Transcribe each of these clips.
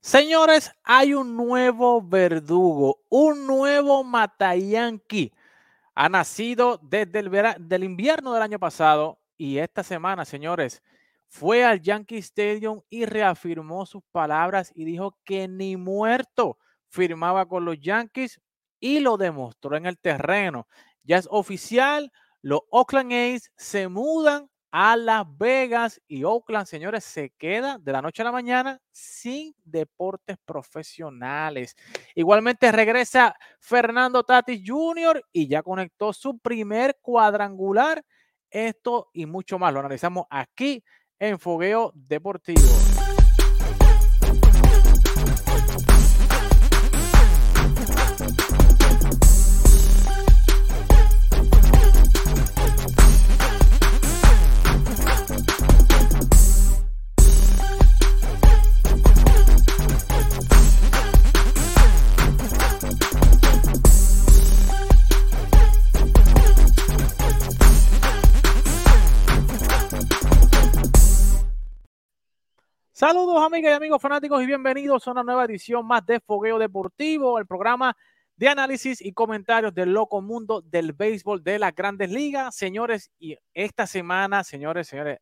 Señores, hay un nuevo verdugo, un nuevo Matayanqui. Ha nacido desde el del invierno del año pasado y esta semana, señores, fue al Yankee Stadium y reafirmó sus palabras y dijo que ni muerto firmaba con los Yankees y lo demostró en el terreno. Ya es oficial, los Oakland A's se mudan a Las Vegas y Oakland, señores, se queda de la noche a la mañana sin deportes profesionales. Igualmente regresa Fernando Tatis Jr. y ya conectó su primer cuadrangular. Esto y mucho más lo analizamos aquí en Fogueo Deportivo. Saludos amigas y amigos fanáticos y bienvenidos a una nueva edición más de Fogueo Deportivo, el programa de análisis y comentarios del loco mundo del béisbol de las grandes ligas. Señores, y esta semana, señores, señores,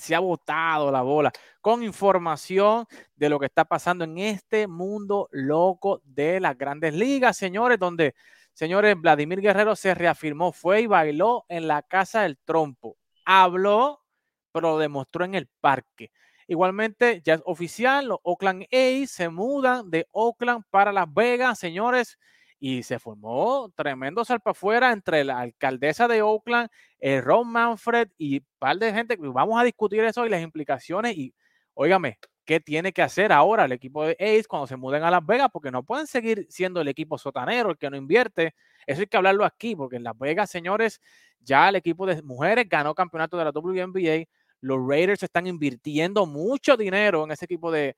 se ha botado la bola con información de lo que está pasando en este mundo loco de las grandes ligas, señores, donde, señores, Vladimir Guerrero se reafirmó, fue y bailó en la casa del trompo. Habló, pero lo demostró en el parque. Igualmente, ya es oficial, los Oakland A's se mudan de Oakland para Las Vegas, señores, y se formó tremendo salpa afuera entre la alcaldesa de Oakland, el Ron Manfred y un par de gente. Vamos a discutir eso y las implicaciones. Y óigame, ¿qué tiene que hacer ahora el equipo de A's cuando se muden a Las Vegas? Porque no pueden seguir siendo el equipo sotanero, el que no invierte. Eso hay que hablarlo aquí, porque en Las Vegas, señores, ya el equipo de mujeres ganó campeonato de la WNBA los Raiders están invirtiendo mucho dinero en ese equipo de,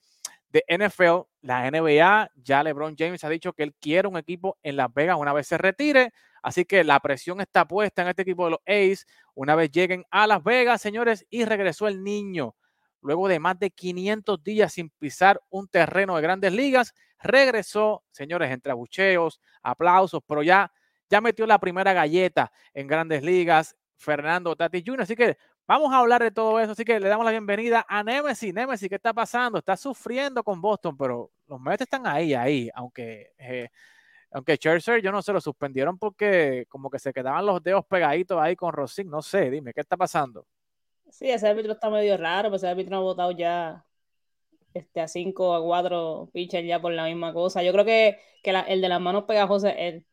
NFL. La NBA, ya LeBron James ha dicho que él quiere un equipo en Las Vegas una vez se retire. Así que la presión está puesta en este equipo de los A's una vez lleguen a Las Vegas, señores, y regresó el niño. Luego de más de 500 días sin pisar un terreno de grandes ligas, regresó, señores, entre abucheos, aplausos, pero ya, ya metió la primera galleta en grandes ligas, Fernando Tati Jr. Así que Vamos a hablar de todo eso, así que le damos la bienvenida a Nemesis. Nemesis, ¿qué está pasando? Está sufriendo con Boston, pero los Mets están ahí, ahí, aunque, eh, aunque Scherzer, yo no sé, lo suspendieron porque como que se quedaban los dedos pegaditos ahí con Rossin, no sé, dime, ¿qué está pasando? Sí, ese árbitro está medio raro, pues ese árbitro ha votado ya este, a 5 a 4 pitchers ya por la misma cosa. Yo creo que, que el de las manos pegajosas es él.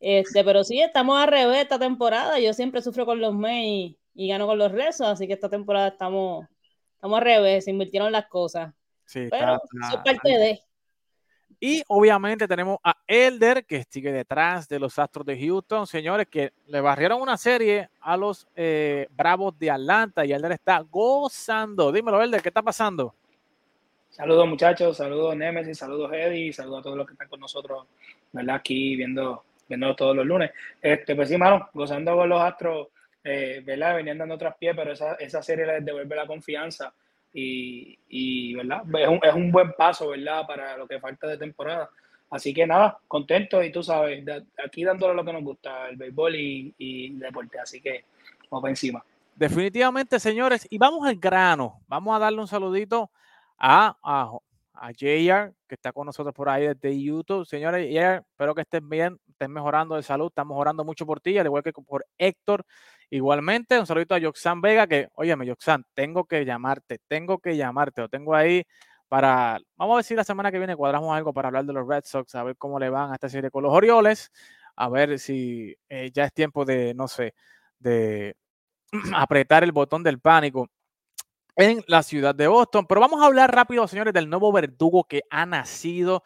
Este, pero sí, estamos al revés esta temporada. Yo siempre sufro con los Mets y ganó con los rezos, así que esta temporada estamos, estamos al revés, se invirtieron las cosas. Sí, Pero es parte de. Y obviamente tenemos a Elder, que sigue detrás de los Astros de Houston, señores, que le barrieron una serie a los eh, Bravos de Atlanta y Elder está gozando. Dímelo, Elder, ¿qué está pasando? Saludos muchachos, saludos Nemesis, saludos Eddie, saludos a todos los que están con nosotros, ¿verdad? Aquí viendo, viendo todos los lunes. Este, pues sí, mano, gozando con los Astros eh, ¿verdad? Venían dando otras pies, pero esa, esa serie les devuelve la confianza y, y ¿verdad? Es un, es un, buen paso, ¿verdad? Para lo que falta de temporada. Así que nada, contento y tú sabes, aquí dándole lo que nos gusta, el béisbol y, y el deporte. Así que vamos para encima. Definitivamente, señores, y vamos al grano. Vamos a darle un saludito a, a, a JR, que está con nosotros por ahí desde YouTube. Señores, JR, espero que estén bien, estén mejorando de salud, estamos orando mucho por ti, al igual que por Héctor Igualmente, un saludito a Yoxan Vega, que, óyeme, Yoxan, tengo que llamarte, tengo que llamarte, lo tengo ahí para, vamos a si la semana que viene cuadramos algo para hablar de los Red Sox, a ver cómo le van a esta serie con los Orioles, a ver si eh, ya es tiempo de, no sé, de apretar el botón del pánico en la ciudad de Boston. Pero vamos a hablar rápido, señores, del nuevo verdugo que ha nacido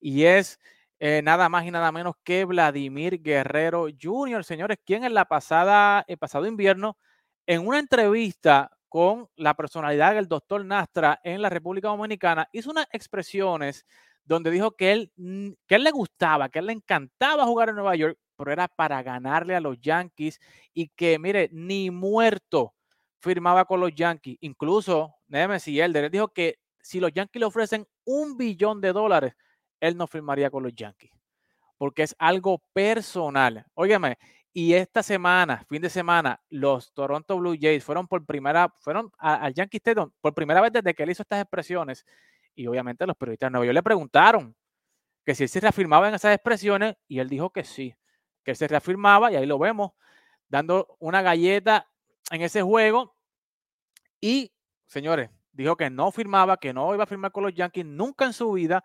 y es eh, nada más y nada menos que Vladimir Guerrero Jr., señores, quien en la pasada, el pasado invierno, en una entrevista con la personalidad del doctor Nastra en la República Dominicana, hizo unas expresiones donde dijo que él, que él le gustaba, que él le encantaba jugar en Nueva York, pero era para ganarle a los Yankees y que, mire, ni muerto firmaba con los Yankees. Incluso Nemesis Elder, él dijo que si los Yankees le ofrecen un billón de dólares, él no firmaría con los Yankees, porque es algo personal. Óigame, y esta semana, fin de semana, los Toronto Blue Jays fueron por primera, fueron al Yankee Stadium por primera vez desde que él hizo estas expresiones. Y obviamente los periodistas de Nueva York le preguntaron que si él se reafirmaba en esas expresiones y él dijo que sí, que él se reafirmaba y ahí lo vemos dando una galleta en ese juego. Y, señores, dijo que no firmaba, que no iba a firmar con los Yankees nunca en su vida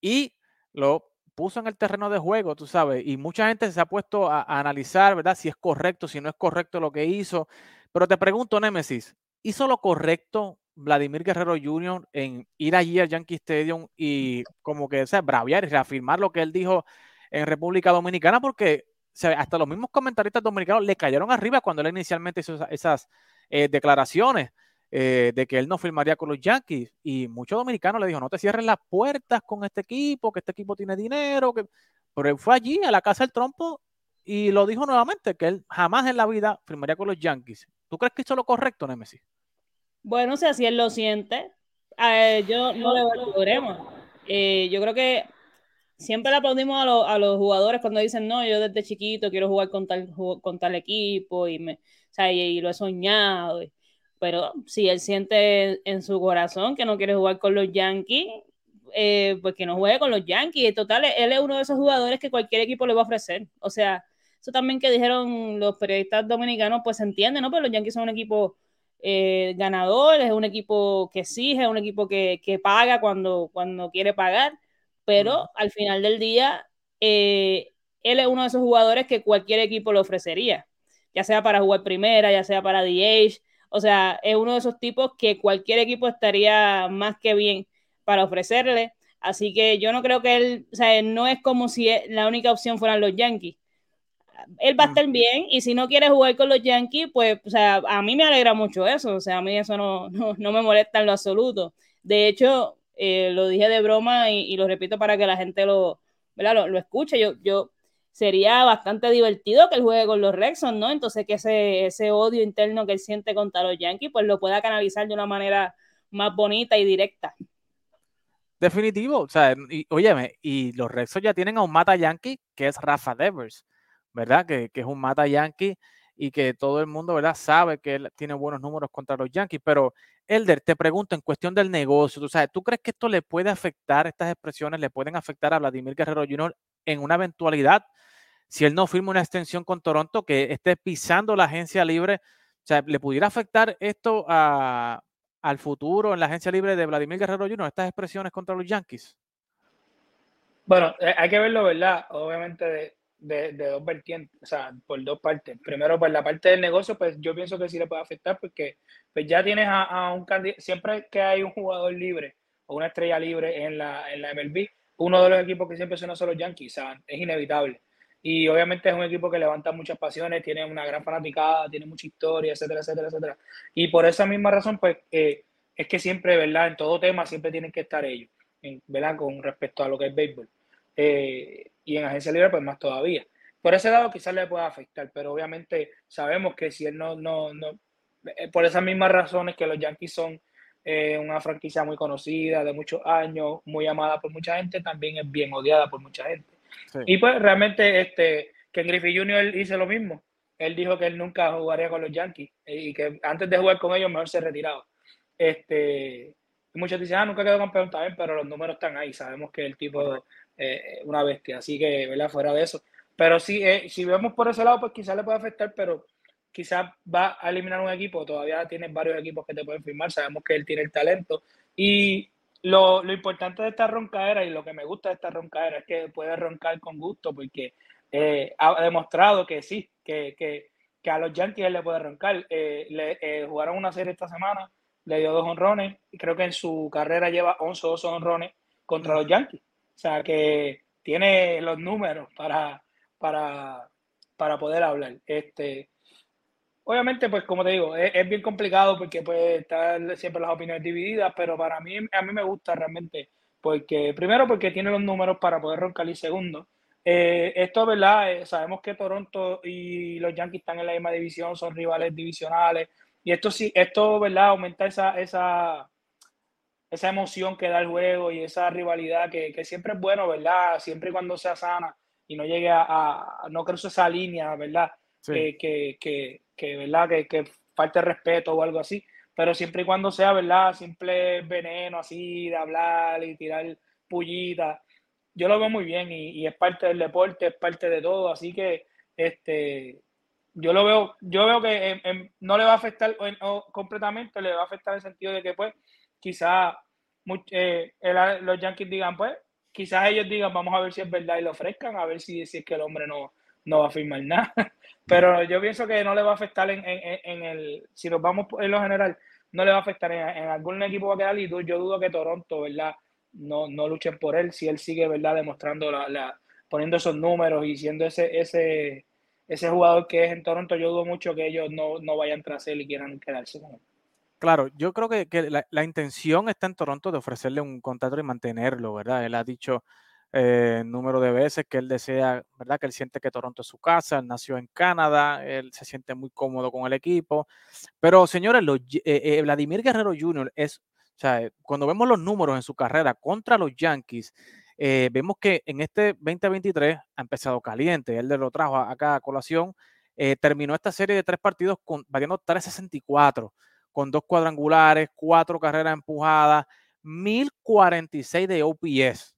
y lo puso en el terreno de juego, tú sabes, y mucha gente se ha puesto a, analizar, ¿verdad? Si es correcto, si no es correcto lo que hizo. Pero te pregunto, Némesis, ¿hizo lo correcto Vladimir Guerrero Jr. en ir allí al Yankee Stadium y como que, o sea, braviar y reafirmar lo que él dijo en República Dominicana? Porque hasta los mismos comentaristas dominicanos le cayeron arriba cuando él inicialmente hizo esas, eh, declaraciones. Eh, de que él no firmaría con los Yankees. Y muchos dominicanos le dijo, no te cierres las puertas con este equipo, que este equipo tiene dinero. Pero él fue allí a la casa del trompo y lo dijo nuevamente, que él jamás en la vida firmaría con los Yankees. ¿Tú crees que hizo lo correcto, Nemesis? Bueno, o sea, si él lo siente, yo no le problema. Eh, yo creo que siempre le aplaudimos a, los jugadores cuando dicen, no, yo desde chiquito quiero jugar con tal, con tal equipo y, me, y, lo he soñado pero si él siente en su corazón que no quiere jugar con los Yankees, eh, pues que no juegue con los Yankees. Total, él es uno de esos jugadores que cualquier equipo le va a ofrecer. O sea, eso también que dijeron los periodistas dominicanos, pues se entiende, ¿no? Pero los Yankees son un equipo eh, ganador, es un equipo que exige, es un equipo que, paga cuando, cuando quiere pagar, pero al final del día, eh, él es uno de esos jugadores que cualquier equipo le ofrecería, ya sea para jugar primera, ya sea para DH, o sea, es uno de esos tipos que cualquier equipo estaría más que bien para ofrecerle. Así que yo no creo que él, o sea, no es como si la única opción fueran los Yankees. Él va a estar bien y si no quiere jugar con los Yankees, pues, o sea, a mí me alegra mucho eso. O sea, a mí eso no, no, me molesta en lo absoluto. De hecho, eh, lo dije de broma y, lo repito para que la gente lo, lo, lo escuche. Yo, yo sería bastante divertido que él juegue con los Rexon, ¿no? Entonces que ese, ese odio interno que él siente contra los Yankees, pues lo pueda canalizar de una manera más bonita y directa. Definitivo, o sea, y, óyeme, y los Rexon ya tienen a un mata Yankee que es Rafa Devers, ¿verdad? Que, que, es un mata Yankee y que todo el mundo, ¿verdad? Sabe que él tiene buenos números contra los Yankees, pero Elder, te pregunto en cuestión del negocio, ¿tú sabes, ¿tú crees que esto le puede afectar, estas expresiones le pueden afectar a Vladimir Guerrero Jr. en una eventualidad? si él no firma una extensión con Toronto, que esté pisando la agencia libre, o sea, ¿le pudiera afectar esto al futuro en la agencia libre de Vladimir Guerrero Jr., estas expresiones contra los Yankees? Bueno, eh, hay que verlo, ¿verdad? Obviamente de, dos vertientes, o sea, por dos partes. Primero, por la parte del negocio, pues yo pienso que sí le puede afectar porque pues ya tienes a, un candidato, siempre que hay un jugador libre o una estrella libre en la, en la MLB, uno de los equipos que siempre son los Yankees, o sea, es inevitable. Y obviamente es un equipo que levanta muchas pasiones, tiene una gran fanaticada, tiene mucha historia, etcétera, etcétera, etcétera. Y por esa misma razón, pues, eh, es que siempre, ¿verdad? En todo tema siempre tienen que estar ellos, ¿verdad? Con respecto a lo que es béisbol. Eh, y en agencia libre, pues más todavía. Por ese lado quizás le pueda afectar, pero obviamente sabemos que si él no, no, no, eh, por esas mismas razones que los Yankees son una franquicia muy conocida, de muchos años, muy amada por mucha gente, también es bien odiada por mucha gente. Y pues realmente este, Ken Griffey Jr. hizo lo mismo. Él dijo que él nunca jugaría con los Yankees y que antes de jugar con ellos mejor se retiraba. Este, muchos dicen, ah, nunca quedó campeón también, pero los números están ahí. Sabemos que el tipo eh, una bestia, así que. Fuera de eso. Pero sí, eh, si vemos por ese lado, pues quizás le puede afectar, pero quizás va a eliminar un equipo. Todavía tiene varios equipos que te pueden firmar. Sabemos que él tiene el talento. Y lo, lo, importante de esta roncadera y lo que me gusta de esta roncadera es que puede roncar con gusto porque eh, ha demostrado que sí, que, que, que, a los Yankees él le puede roncar. Eh, le, eh, jugaron una serie esta semana, le dio dos honrones y creo que en su carrera lleva 11 o 12 honrones contra los Yankees. O sea que tiene los números para, para, para poder hablar. Este, Obviamente, pues como te digo, es, bien complicado porque puede estar siempre las opiniones divididas, pero para mí, a mí me gusta realmente, porque primero porque tiene los números para poder roncar y segundo, eh, esto, ¿verdad? Eh, sabemos que Toronto y los Yankees están en la misma división, son rivales divisionales, y esto sí, esto, ¿verdad? Aumenta esa, esa, esa emoción que da el juego y esa rivalidad que, que siempre es bueno, ¿verdad? Siempre y cuando sea sana y no llegue a, a no cruce esa línea, ¿verdad? Que, que, que, ¿verdad? Que, que falte respeto o algo así, pero siempre y cuando sea, ¿verdad? Simple veneno así de hablar y tirar pullitas, yo lo veo muy bien y, y, es parte del deporte, es parte de todo, así que este, yo lo veo, yo veo que no le va a afectar completamente, le va a afectar en el sentido de que pues eh, los Yankees digan pues, quizás ellos digan vamos a ver si es verdad y lo ofrezcan, a ver si, si es que el hombre no, no va a firmar nada. Pero yo pienso que no le va a afectar en, en, el, si nos vamos en lo general, no le va a afectar en, algún equipo va a quedar y yo dudo que Toronto, ¿verdad? No, no luchen por él si él sigue, ¿verdad? Demostrando la, la poniendo esos números y siendo ese, ese, ese jugador que es en Toronto, yo dudo mucho que ellos no, no vayan tras él y quieran quedarse con él. Claro, yo creo que, la, intención está en Toronto de ofrecerle un contrato y mantenerlo, ¿verdad? Él ha dicho eh, número de veces que él desea, ¿verdad? Que él siente que Toronto es su casa, él nació en Canadá, él se siente muy cómodo con el equipo. Pero, señores, eh, eh, Vladimir Guerrero Jr. es, o sea, cuando vemos los números en su carrera contra los Yankees, vemos que en este 2023 ha empezado caliente. Él lo trajo acá a colación. Terminó esta serie de tres partidos con, batiendo 364, con dos cuadrangulares, cuatro carreras empujadas, 1046 de OPS.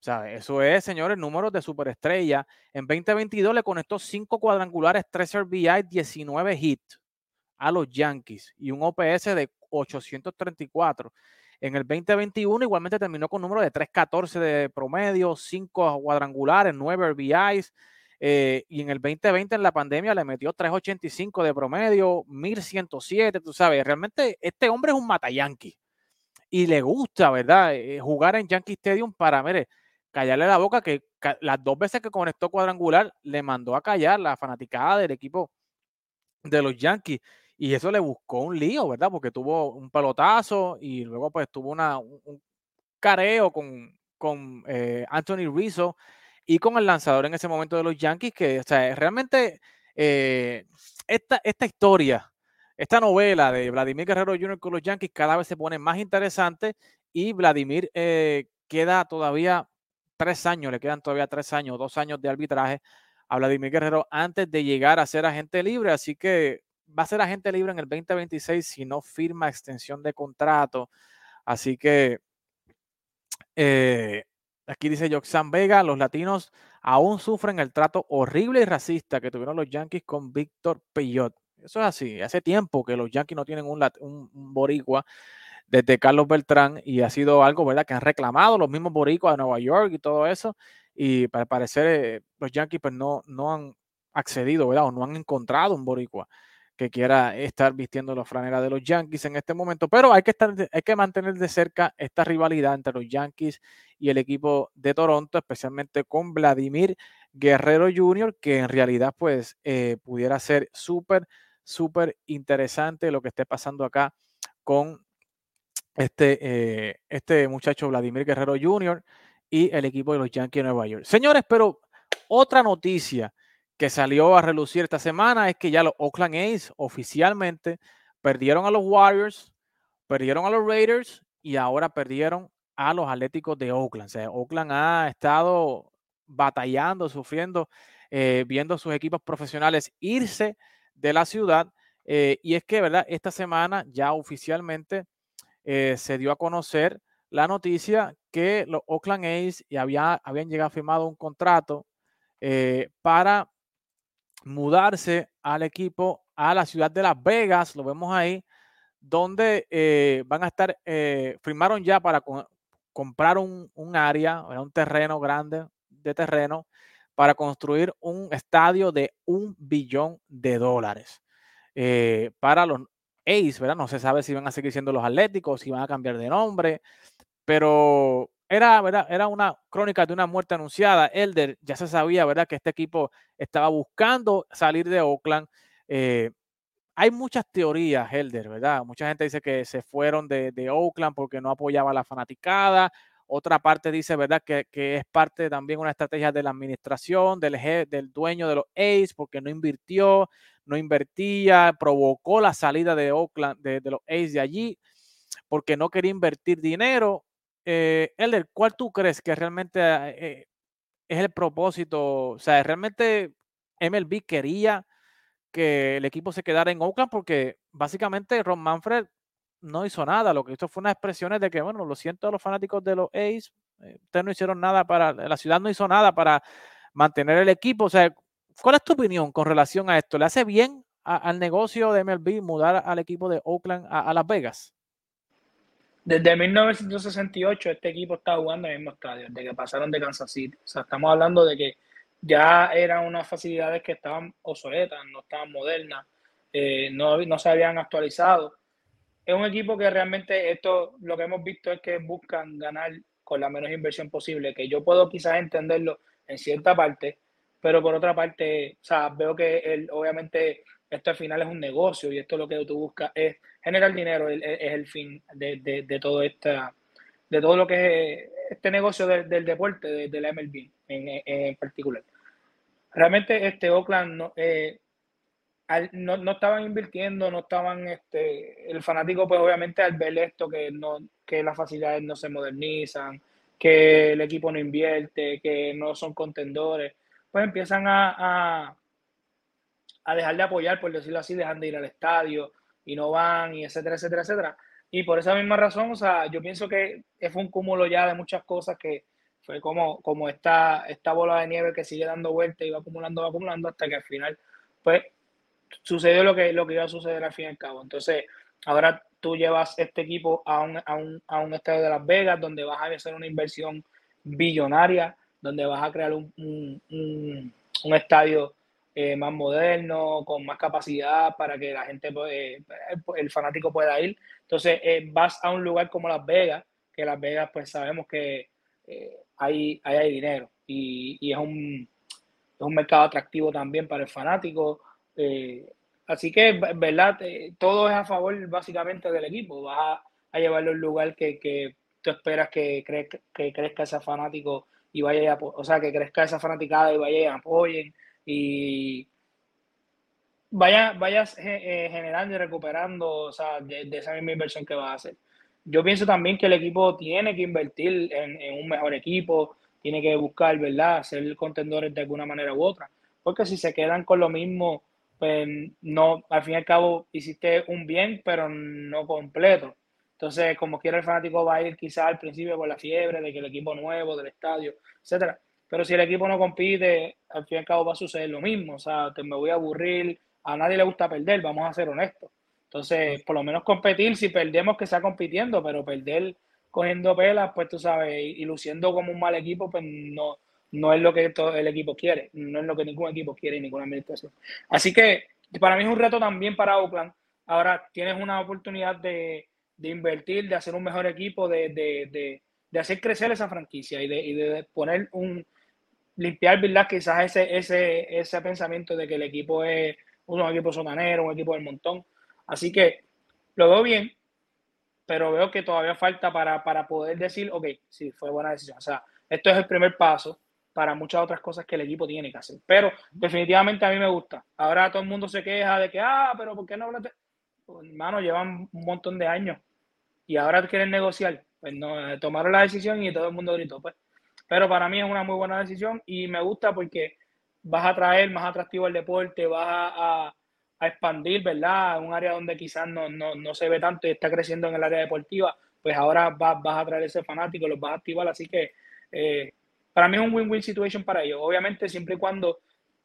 Sea, eso es, señores, números de superestrella. En 2022 le conectó cinco cuadrangulares, 3 RBI, 19 hits a los Yankees y un OPS de 834. En el 2021 igualmente terminó con un número de 3.14 de promedio, 5 cuadrangulares, 9 RBIs. Eh, y en el 2020 en la pandemia le metió 3.85 de promedio, 1.107, tú sabes, realmente este hombre es un mata yankee y le gusta, ¿verdad? Eh, jugar en Yankee Stadium para, mire, callarle la boca, que las dos veces que conectó cuadrangular le mandó a callar la fanaticada del equipo de los Yankees y eso le buscó un lío, ¿verdad? Porque tuvo un pelotazo y luego pues tuvo una, un careo con, con eh, Anthony Rizzo y con el lanzador en ese momento de los Yankees, que o sea, realmente eh, esta, esta historia, esta novela de Vladimir Guerrero Jr. con los Yankees cada vez se pone más interesante y Vladimir eh, queda todavía tres años, le quedan todavía tres años, dos años de arbitraje a Vladimir Guerrero antes de llegar a ser agente libre, así que va a ser agente libre en el 2026 si no firma extensión de contrato. Así que eh, aquí dice Joxan Vega, los latinos aún sufren el trato horrible y racista que tuvieron los Yankees con Víctor Peyot. Eso es así. Hace tiempo que los Yankees no tienen un, un, boricua desde Carlos Beltrán y ha sido algo, ¿verdad? Que han reclamado los mismos boricuas de Nueva York y todo eso. Y para parecer eh, los Yankees pues no, no han accedido, ¿verdad? O no han encontrado un boricua que quiera estar vistiendo la franela de los Yankees en este momento, pero hay que, estar, hay que mantener de cerca esta rivalidad entre los Yankees y el equipo de Toronto, especialmente con Vladimir Guerrero Jr., que en realidad pues eh, pudiera ser súper, súper interesante lo que esté pasando acá con este, eh, este muchacho Vladimir Guerrero Jr. y el equipo de los Yankees de Nueva York. Señores, pero otra noticia que salió a relucir esta semana es que ya los Oakland A's oficialmente perdieron a los Warriors, perdieron a los Raiders y ahora perdieron a los Atléticos de Oakland. O sea, Oakland ha estado batallando, sufriendo, eh, viendo sus equipos profesionales irse de la ciudad. Eh, y es que, ¿verdad? Esta semana ya oficialmente eh, se dio a conocer la noticia que los Oakland A's había, habían llegado a firmar un contrato para mudarse al equipo a la ciudad de Las Vegas, lo vemos ahí, donde eh, van a estar, eh, firmaron ya para comprar un, área, un terreno grande de terreno, para construir un estadio de un billón de dólares. Eh, para los A's, ¿verdad? No se sabe si van a seguir siendo los Atléticos, si van a cambiar de nombre, pero era, ¿verdad? era una crónica de una muerte anunciada. Elder ya se sabía, ¿verdad?, que este equipo estaba buscando salir de Oakland. Eh, hay muchas teorías, Elder, ¿verdad? Mucha gente dice que se fueron de, Oakland porque no apoyaba la fanaticada. Otra parte dice, ¿verdad?, que, es parte también una estrategia de la administración, del, del dueño de los A's, porque no invirtió, no invertía, provocó la salida de Oakland, de, de los A's de allí. porque no quería invertir dinero. Eh, Elder, ¿cuál tú crees que realmente eh, es el propósito? O sea, realmente MLB quería que el equipo se quedara en Oakland porque básicamente Ron Manfred no hizo nada. Lo que hizo fue unas expresiones de que, bueno, lo siento a los fanáticos de los A's, eh, ustedes no hicieron nada para, la ciudad no hizo nada para mantener el equipo. O sea, ¿cuál es tu opinión con relación a esto? ¿Le hace bien al negocio de MLB mudar al equipo de Oakland a, Las Vegas? Desde 1968 este equipo está jugando en el mismo estadio, desde que pasaron de Kansas City. O sea, estamos hablando de que ya eran unas facilidades que estaban obsoletas, no estaban modernas, eh, no, no se habían actualizado. Es un equipo que realmente esto, lo que hemos visto es que buscan ganar con la menos inversión posible, que yo puedo quizás entenderlo en cierta parte, pero por otra parte, o sea, veo que el, obviamente esto al final es un negocio y esto lo que tú buscas es generar dinero, es, el fin de, de, todo esta, de todo lo que es este negocio del, deporte, de, la MLB en, en, particular. Realmente este Oakland no, eh, no, no, estaban invirtiendo, no estaban, este, el fanático pues obviamente al ver esto que, no, que las facilidades no se modernizan, que el equipo no invierte, que no son contendores, pues empiezan a, a, dejar de apoyar, por decirlo así, dejan de ir al estadio y no van, y etcétera, etcétera, etcétera. Y por esa misma razón, o sea, yo pienso que fue un cúmulo ya de muchas cosas que fue como, como esta, esta bola de nieve que sigue dando vueltas y va acumulando, va acumulando hasta que al final, pues sucedió lo que, lo que iba a suceder al fin y al cabo. Entonces, ahora tú llevas este equipo a un, a un, a un estadio de Las Vegas donde vas a hacer una inversión billonaria, donde vas a crear un, un, un estadio eh, más moderno, con más capacidad para que la gente, eh, el fanático pueda ir. Entonces, eh, vas a un lugar como Las Vegas, que Las Vegas, pues sabemos que hay, hay, hay, dinero y, y es, un, es un mercado atractivo también para el fanático. Eh, así que, ¿verdad? Eh, todo es a favor básicamente del equipo. Vas a, llevarlo al lugar que, que tú esperas que, cre que crezca ese fanático y vaya, a, o sea, que crezca esa fanaticada y vaya y apoyen y vaya, eh, generando y recuperando, o sea, de, esa misma inversión que vas a hacer. Yo pienso también que el equipo tiene que invertir en, en un mejor equipo, tiene que buscar, ¿verdad?, ser contendores de alguna manera u otra. Porque si se quedan con lo mismo pues no, al fin y al cabo hiciste un bien, pero no completo. Entonces, como quiera el fanático va a ir quizás al principio con la fiebre de que el equipo nuevo, del estadio, etcétera. Pero si el equipo no compite, al fin y al cabo va a suceder lo mismo. O sea, te me voy a aburrir, a nadie le gusta perder, vamos a ser honestos. Entonces, por lo menos competir, si perdemos que sea compitiendo, pero perder cogiendo pelas, pues tú sabes, y luciendo como un mal equipo, pues no, no es lo que todo el equipo quiere, no es lo que ningún equipo quiere y ninguna administración. Así que para mí es un reto también para Oakland. Ahora tienes una oportunidad de, invertir, de hacer un mejor equipo, de, hacer crecer esa franquicia y de, poner un, limpiar, ¿verdad? Quizás ese, ese, ese pensamiento de que el equipo es un equipo sotanero, un equipo del montón. Así que lo veo bien, pero veo que todavía falta para, para poder decir, ok, sí, fue buena decisión. O sea, esto es el primer paso para muchas otras cosas que el equipo tiene que hacer. Pero definitivamente a mí me gusta. Ahora todo el mundo se queja de que, ah, pero ¿por qué no hablaste? Pues, hermano, llevan un montón de años y ahora quieren negociar. Pues no, eh, tomaron la decisión y todo el mundo gritó. Pues. Pero para mí es una muy buena decisión y me gusta porque vas a traer más atractivo el deporte, vas a, expandir, ¿verdad? Un área donde quizás no, no, se ve tanto y está creciendo en el área deportiva, pues ahora vas, vas a traer ese fanático, los vas a activar. Así que eh, para mí es un win-win situation para ellos. Obviamente, siempre y cuando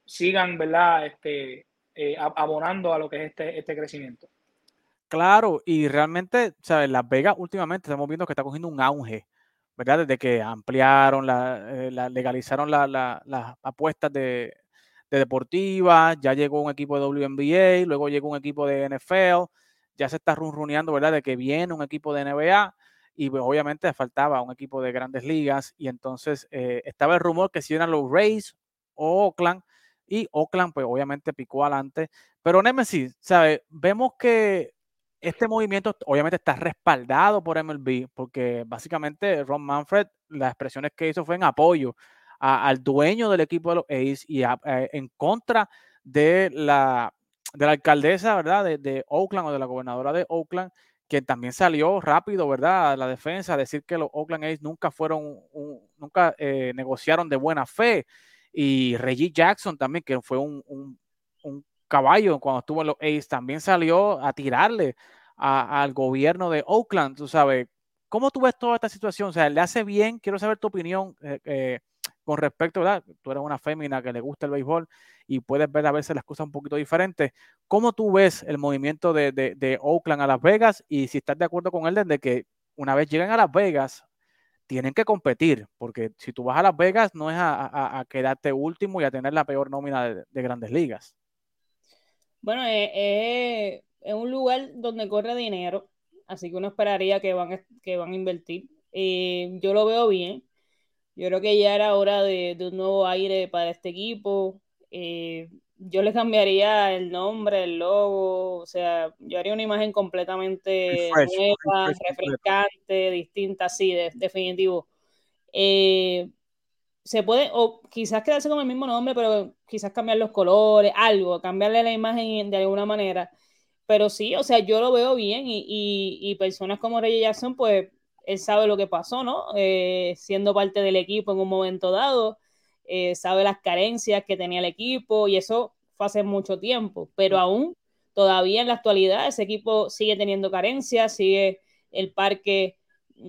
sigan, ¿verdad? Este, eh, abonando a lo que es este, este crecimiento. Claro, y realmente, ¿sabes? Las Vegas últimamente estamos viendo que está cogiendo un auge, ¿verdad? Desde que ampliaron, la, eh, legalizaron las apuestas de, de deportivas, ya llegó un equipo de WNBA, luego llegó un equipo de NFL, ya se está runruneando, ¿verdad? De que viene un equipo de NBA y pues, obviamente faltaba un equipo de grandes ligas y entonces eh, estaba el rumor que si eran los Rays o Oakland y Oakland pues obviamente picó adelante, pero Nemesis, ¿sabe? Vemos que este movimiento obviamente está respaldado por MLB porque básicamente Ron Manfred las expresiones que hizo fue en apoyo al dueño del equipo de los A's y eh, en contra de la, de la alcaldesa, ¿verdad? De, Oakland o de la gobernadora de Oakland que también salió rápido, ¿verdad? La defensa, a decir que los Oakland A's nunca fueron, nunca eh, negociaron de buena fe. Y Reggie Jackson también, que fue un, caballo cuando estuvo en los A's, también salió a tirarle al gobierno de Oakland, tú sabes. ¿Cómo tú ves toda esta situación? O sea, ¿le hace bien? Quiero saber tu opinión eh, eh, con respecto, ¿verdad? Tú eres una fémina que le gusta el béisbol y puedes ver a veces las cosas un poquito diferentes. ¿Cómo tú ves el movimiento de, de, Oakland a Las Vegas? Y si estás de acuerdo con él desde que una vez lleguen a Las Vegas, tienen que competir, porque si tú vas a Las Vegas no es a, quedarte último y a tener la peor nómina de, grandes ligas. Bueno, eh, es un lugar donde corre dinero, así que uno esperaría que van, que van a invertir. Eh, yo lo veo bien. Yo creo que ya era hora de, un nuevo aire para este equipo. Eh, yo le cambiaría el nombre, el logo, o sea, yo haría una imagen completamente nueva, refrescante, distinta, sí, definitivo. Eh, se puede, o quizás quedarse con el mismo nombre, pero quizás cambiar los colores, algo, cambiarle la imagen de alguna manera. Pero sí, o sea, yo lo veo bien y, y personas como Rey Jackson, pues él sabe lo que pasó, ¿no? Eh, siendo parte del equipo en un momento dado, eh, sabe las carencias que tenía el equipo y eso fue hace mucho tiempo, pero aún todavía en la actualidad ese equipo sigue teniendo carencias, sigue el parque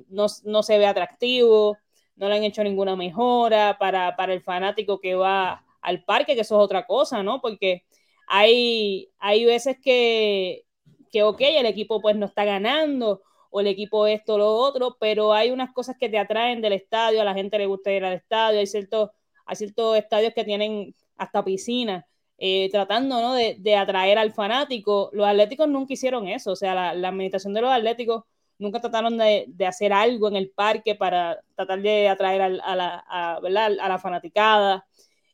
no, se ve atractivo, no le han hecho ninguna mejora para, para, el fanático que va al parque, que eso es otra cosa, ¿no? Porque hay, hay veces que, que, ok, el equipo pues no está ganando o el equipo esto lo otro, pero hay unas cosas que te atraen del estadio, a la gente le gusta ir al estadio, hay ciertos, hay ciertos estadios que tienen hasta piscina, eh, tratando ¿no? de, de, atraer al fanático. Los atléticos nunca hicieron eso, o sea, la administración de los atléticos nunca trataron de, de, hacer algo en el parque para tratar de atraer a, la, a, a la, fanaticada.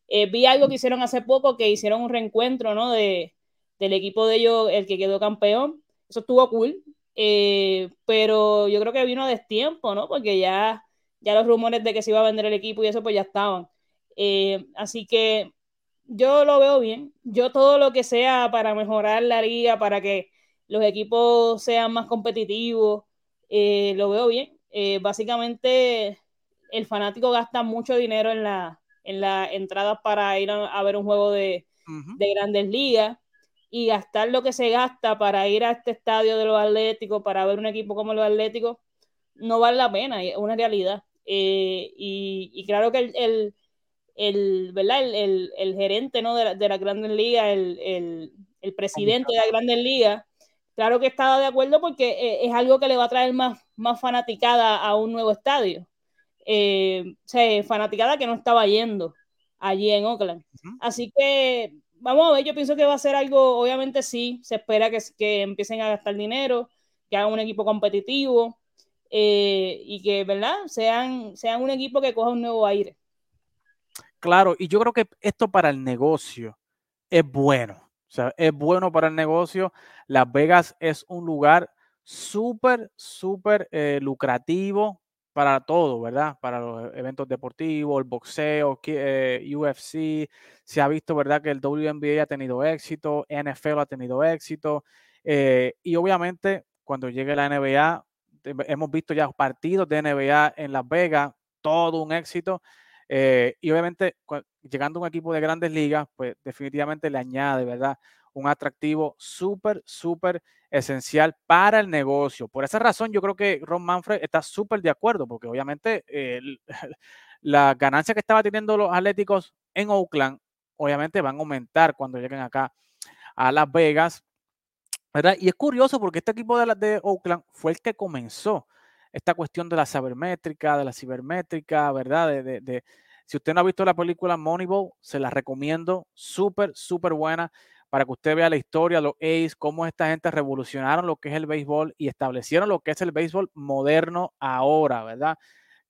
Eh, vi algo que hicieron hace poco, que hicieron un reencuentro ¿no? de, del equipo de ellos, el que quedó campeón. Eso estuvo cool, eh, pero yo creo que vino a destiempo, ¿no? Porque ya, ya los rumores de que se iba a vender el equipo y eso pues ya estaban. Eh, así que yo lo veo bien. Yo todo lo que sea para mejorar la liga, para que los equipos sean más competitivos, eh, lo veo bien. básicamente el fanático gasta mucho dinero en la en las entradas para ir a, ver un juego de, de grandes ligas y gastar lo que se gasta para ir a este estadio de los Atléticos, para ver un equipo como los Atléticos, no vale la pena, es una realidad. Eh, y, claro que el, el, ¿verdad? el, el gerente ¿no? de, la, de las grandes ligas, el, presidente de las grandes ligas, claro que estaba de acuerdo porque eh, es algo que le va a traer más, más fanaticada a un nuevo estadio. Eh, o sea, fanaticada que no estaba yendo allí en Oakland. Así que vamos a ver, yo pienso que va a ser algo, obviamente sí, se espera que, que empiecen a gastar dinero, que hagan un equipo competitivo eh, y que, ¿verdad? Sean, sean un equipo que coja un nuevo aire. Claro, y yo creo que esto para el negocio es bueno. O sea, es bueno para el negocio. Las Vegas es un lugar súper, súper eh, lucrativo para todo, ¿verdad? Para los eventos deportivos, el boxeo, eh, UFC, se ha visto, ¿verdad? Que el WNBA ha tenido éxito, NFL ha tenido éxito, eh, y obviamente cuando llegue la NBA, hemos visto ya partidos de NBA en Las Vegas, todo un éxito, eh, y obviamente llegando a un equipo de grandes ligas, pues definitivamente le añade, ¿verdad? Un atractivo súper, súper esencial para el negocio. Por esa razón, yo creo que Ron Manfred está súper de acuerdo, porque obviamente la ganancia que estaba teniendo los Atléticos en Oakland, obviamente van a aumentar cuando lleguen acá a Las Vegas. ¿verdad? Y es curioso porque este equipo de Oakland fue el que comenzó esta cuestión de la sabermétrica, de la cibermétrica, ¿verdad? De, de, si usted no ha visto la película Moneyball, se la recomiendo, súper, súper buena para que usted vea la historia, los A's, cómo esta gente revolucionaron lo que es el béisbol y establecieron lo que es el béisbol moderno ahora, ¿verdad?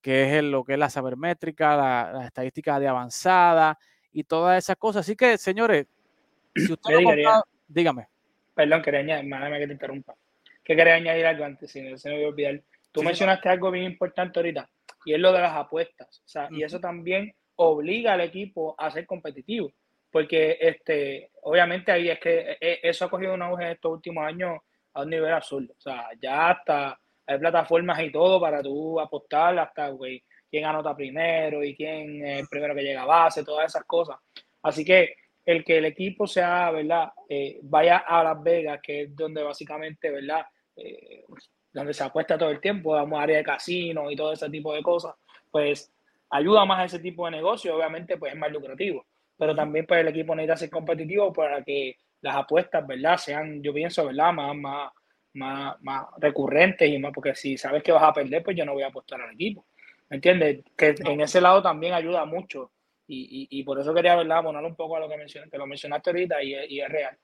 Que es lo que es la sabermétrica, la, estadística de avanzada y todas esas cosas. Así que, señores, si usted no dígame. Perdón, quería añadir, que te interrumpa. Que quería añadir algo antes, si no se me voy a olvidar. Tú mencionaste algo bien importante ahorita, y es lo de las apuestas. O sea, y eso también obliga al equipo a ser competitivo porque este, obviamente ahí es que eh, eso ha cogido un auge en estos últimos años a un nivel absurdo. O sea, ya hasta hay plataformas y todo para tú apostar hasta, güey, quién anota primero y quién es el primero que llega a base, todas esas cosas. Así que el que el equipo sea, ¿verdad? Eh, vaya a Las Vegas, que es donde básicamente, ¿verdad? Eh, donde se apuesta todo el tiempo, vamos a área de casino y todo ese tipo de cosas, pues ayuda más a ese tipo de negocio, obviamente pues es más lucrativo, pero también pues el equipo necesita ser competitivo para que las apuestas, ¿verdad? Sean, yo pienso, ¿verdad? Más, más, más, más recurrentes y más, porque si sabes que vas a perder, pues yo no voy a apostar al equipo. ¿Me entiendes? Que en ese lado también ayuda mucho. Y, y, por eso quería, ¿verdad? Poner un poco a lo que mencioné, que lo mencionaste ahorita y, y, es real.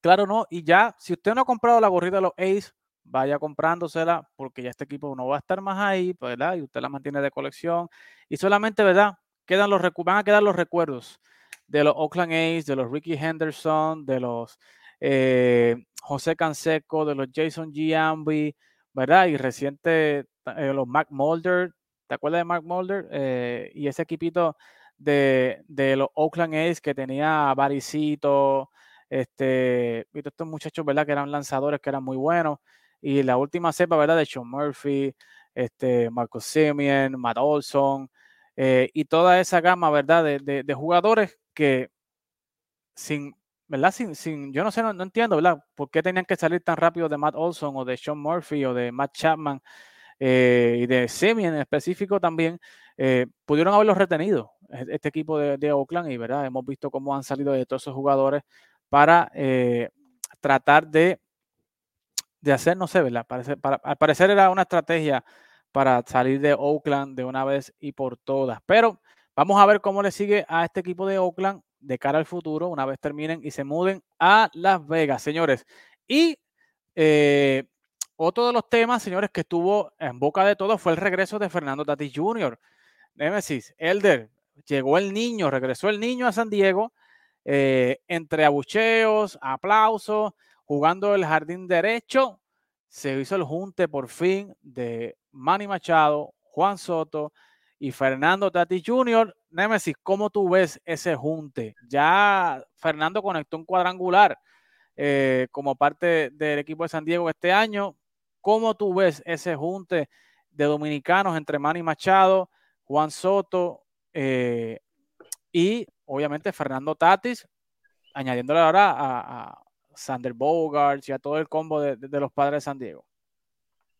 Claro, no. Y ya, si usted no ha comprado la gorrita de los Ace, vaya comprándosela porque ya este equipo no va a estar más ahí, pues, ¿verdad? Y usted la mantiene de colección. Y solamente, ¿verdad? Quedan los van a quedar los recuerdos de los Oakland A's, de los Ricky Henderson, de los eh, José Canseco, de los Jason Giambi, ¿verdad? Y reciente, eh, los Mac Mulder, ¿te acuerdas de Mark Mulder? Eh, y ese equipito de, los Oakland A's que tenía Baricito, este, estos muchachos, ¿verdad? Que eran lanzadores que eran muy buenos. Y la última cepa, ¿verdad? De Sean Murphy, este, Marcus Simeon, Matt Olson, y toda esa gama, ¿verdad? De, de jugadores que sin ¿verdad? Sin, sin, yo no sé, no, entiendo, ¿verdad? ¿Por qué tenían que salir tan rápido de Matt Olson o de Sean Murphy o de Matt Chapman eh, y de Semi en específico también? Eh, pudieron haberlos retenido e, este equipo de, Oakland y, ¿verdad? Hemos visto cómo han salido de todos esos jugadores para eh, tratar de, de hacer, no sé, ¿verdad? para, al parecer era una estrategia para salir de Oakland de una vez y por todas. Pero vamos a ver cómo le sigue a este equipo de Oakland de cara al futuro, una vez terminen y se muden a Las Vegas, señores. Y eh, otro de los temas, señores, que estuvo en boca de todos fue el regreso de Fernando Tatis Jr. Nemesis, Elder, llegó el niño, regresó el niño a San Diego, eh, entre abucheos, aplausos, jugando el jardín derecho, se hizo el junte por fin de Manny Machado, Juan Soto y Fernando Tatis Jr. Nemesis, ¿cómo tú ves ese junte? Ya Fernando conectó un cuadrangular eh, como parte del equipo de San Diego este año. ¿Cómo tú ves ese junte de dominicanos entre Manny Machado, Juan Soto eh, y obviamente Fernando Tatis, añadiéndole ahora a, Sander Bogarts y a todo el combo de los padres de San Diego?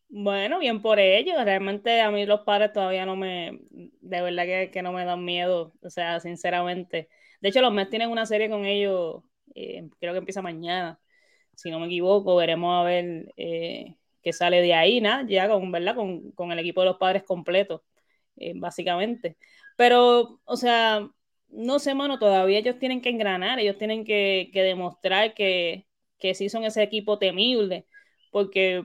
Bueno, bien por ello. Realmente a mí los padres todavía no me, de verdad que, no me dan miedo, o sea, sinceramente. De hecho, los Mets tienen una serie con ellos, eh, creo que empieza mañana, si no me equivoco, veremos a ver eh, qué sale de ahí, nada, ya con, ¿verdad? Con, el equipo de los padres completo, eh, básicamente. Pero, o sea, no sé, mano, todavía ellos tienen que engranar, ellos tienen que, demostrar que, que sí son ese equipo temible, porque